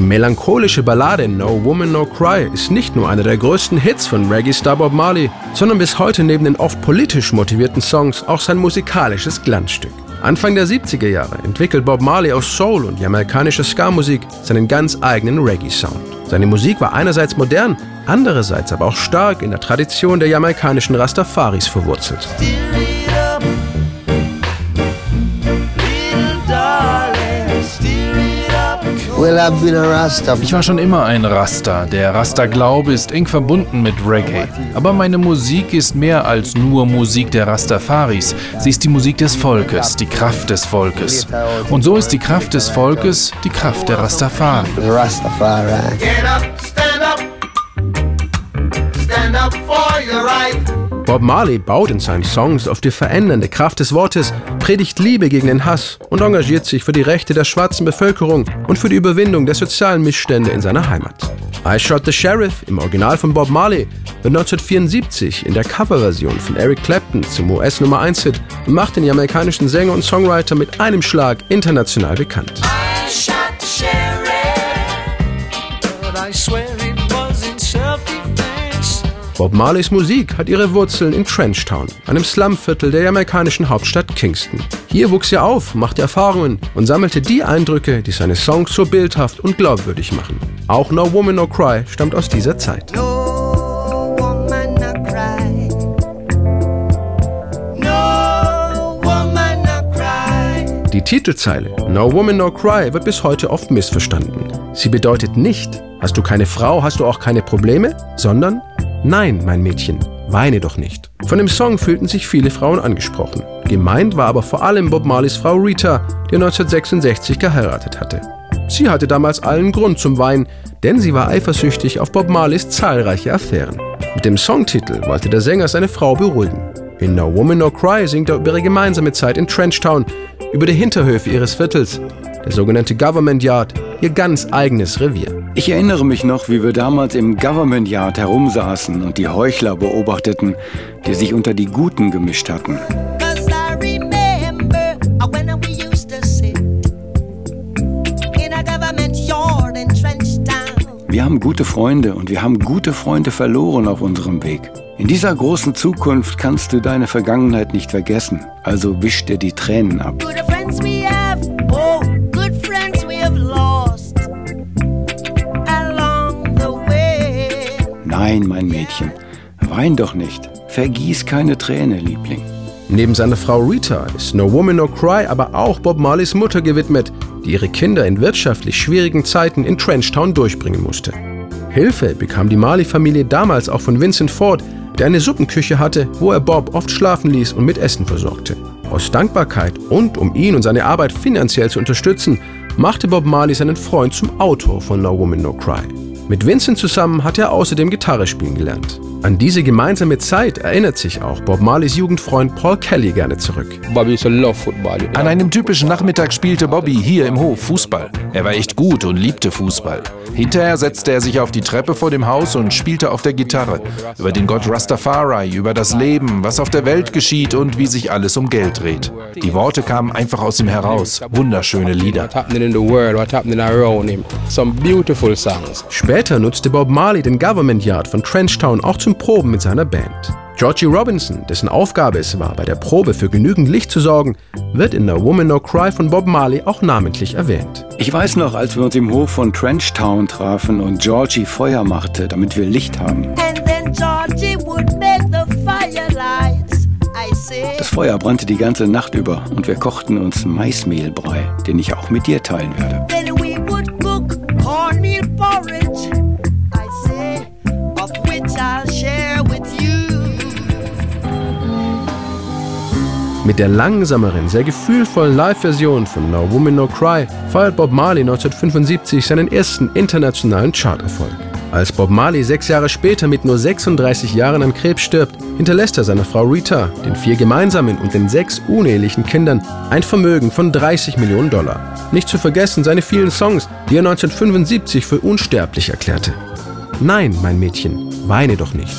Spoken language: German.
melancholische Ballade No Woman No Cry ist nicht nur einer der größten Hits von Reggae-Star Bob Marley, sondern bis heute neben den oft politisch motivierten Songs auch sein musikalisches Glanzstück. Anfang der 70er Jahre entwickelt Bob Marley aus Soul und jamaikanischer Ska-Musik seinen ganz eigenen Reggae-Sound. Seine Musik war einerseits modern, andererseits aber auch stark in der Tradition der jamaikanischen Rastafaris verwurzelt. Ich war schon immer ein Rasta. Der Rasta-Glaube ist eng verbunden mit Reggae. Aber meine Musik ist mehr als nur Musik der Rastafaris. Sie ist die Musik des Volkes, die Kraft des Volkes. Und so ist die Kraft des Volkes die Kraft der Rastafari. Get up, stand up. Stand up for your right. Bob Marley baut in seinen Songs auf die verändernde Kraft des Wortes, predigt Liebe gegen den Hass und engagiert sich für die Rechte der schwarzen Bevölkerung und für die Überwindung der sozialen Missstände in seiner Heimat. I Shot the Sheriff im Original von Bob Marley wird 1974 in der Coverversion von Eric Clapton zum US Nummer 1 Hit und macht den jamaikanischen Sänger und Songwriter mit einem Schlag international bekannt. I shot the sheriff, Bob Marleys Musik hat ihre Wurzeln in Trenchtown, einem Slumviertel der jamaikanischen Hauptstadt Kingston. Hier wuchs er auf, machte Erfahrungen und sammelte die Eindrücke, die seine Songs so bildhaft und glaubwürdig machen. Auch No Woman No Cry stammt aus dieser Zeit. Die Titelzeile No Woman No Cry wird bis heute oft missverstanden. Sie bedeutet nicht, hast du keine Frau, hast du auch keine Probleme, sondern Nein, mein Mädchen, weine doch nicht. Von dem Song fühlten sich viele Frauen angesprochen. Gemeint war aber vor allem Bob Marleys Frau Rita, die 1966 geheiratet hatte. Sie hatte damals allen Grund zum Weinen, denn sie war eifersüchtig auf Bob Marleys zahlreiche Affären. Mit dem Songtitel wollte der Sänger seine Frau beruhigen. In No Woman No Cry singt er über ihre gemeinsame Zeit in Trenchtown, über die Hinterhöfe ihres Viertels, der sogenannte Government Yard, ihr ganz eigenes Revier. Ich erinnere mich noch, wie wir damals im Government Yard herumsaßen und die Heuchler beobachteten, die sich unter die Guten gemischt hatten. Wir haben gute Freunde und wir haben gute Freunde verloren auf unserem Weg. In dieser großen Zukunft kannst du deine Vergangenheit nicht vergessen, also wisch dir die Tränen ab. Nein, mein Mädchen, wein doch nicht. Vergieß keine Träne, Liebling. Neben seiner Frau Rita ist No Woman No Cry aber auch Bob Marleys Mutter gewidmet, die ihre Kinder in wirtschaftlich schwierigen Zeiten in Trenchtown durchbringen musste. Hilfe bekam die Marley-Familie damals auch von Vincent Ford, der eine Suppenküche hatte, wo er Bob oft schlafen ließ und mit Essen versorgte. Aus Dankbarkeit und um ihn und seine Arbeit finanziell zu unterstützen, machte Bob Marley seinen Freund zum Autor von No Woman No Cry. Mit Vincent zusammen hat er außerdem Gitarre spielen gelernt. An diese gemeinsame Zeit erinnert sich auch Bob Marleys Jugendfreund Paul Kelly gerne zurück. An einem typischen Nachmittag spielte Bobby hier im Hof Fußball. Er war echt gut und liebte Fußball. Hinterher setzte er sich auf die Treppe vor dem Haus und spielte auf der Gitarre über den Gott Rastafari, über das Leben, was auf der Welt geschieht und wie sich alles um Geld dreht. Die Worte kamen einfach aus ihm heraus. Wunderschöne Lieder. Später nutzte Bob Marley den Government Yard von Trenchtown auch zum Proben mit seiner Band. Georgie Robinson, dessen Aufgabe es war, bei der Probe für genügend Licht zu sorgen, wird in No Woman No Cry von Bob Marley auch namentlich erwähnt. Ich weiß noch, als wir uns im Hof von Trenchtown trafen und Georgie Feuer machte, damit wir Licht haben. Das Feuer brannte die ganze Nacht über und wir kochten uns Maismehlbrei, den ich auch mit dir teilen werde. Mit der langsameren, sehr gefühlvollen Live-Version von No Woman No Cry feiert Bob Marley 1975 seinen ersten internationalen Charterfolg. Als Bob Marley sechs Jahre später mit nur 36 Jahren an Krebs stirbt, hinterlässt er seiner Frau Rita, den vier gemeinsamen und den sechs unehelichen Kindern ein Vermögen von 30 Millionen Dollar. Nicht zu vergessen seine vielen Songs, die er 1975 für unsterblich erklärte. Nein, mein Mädchen, weine doch nicht.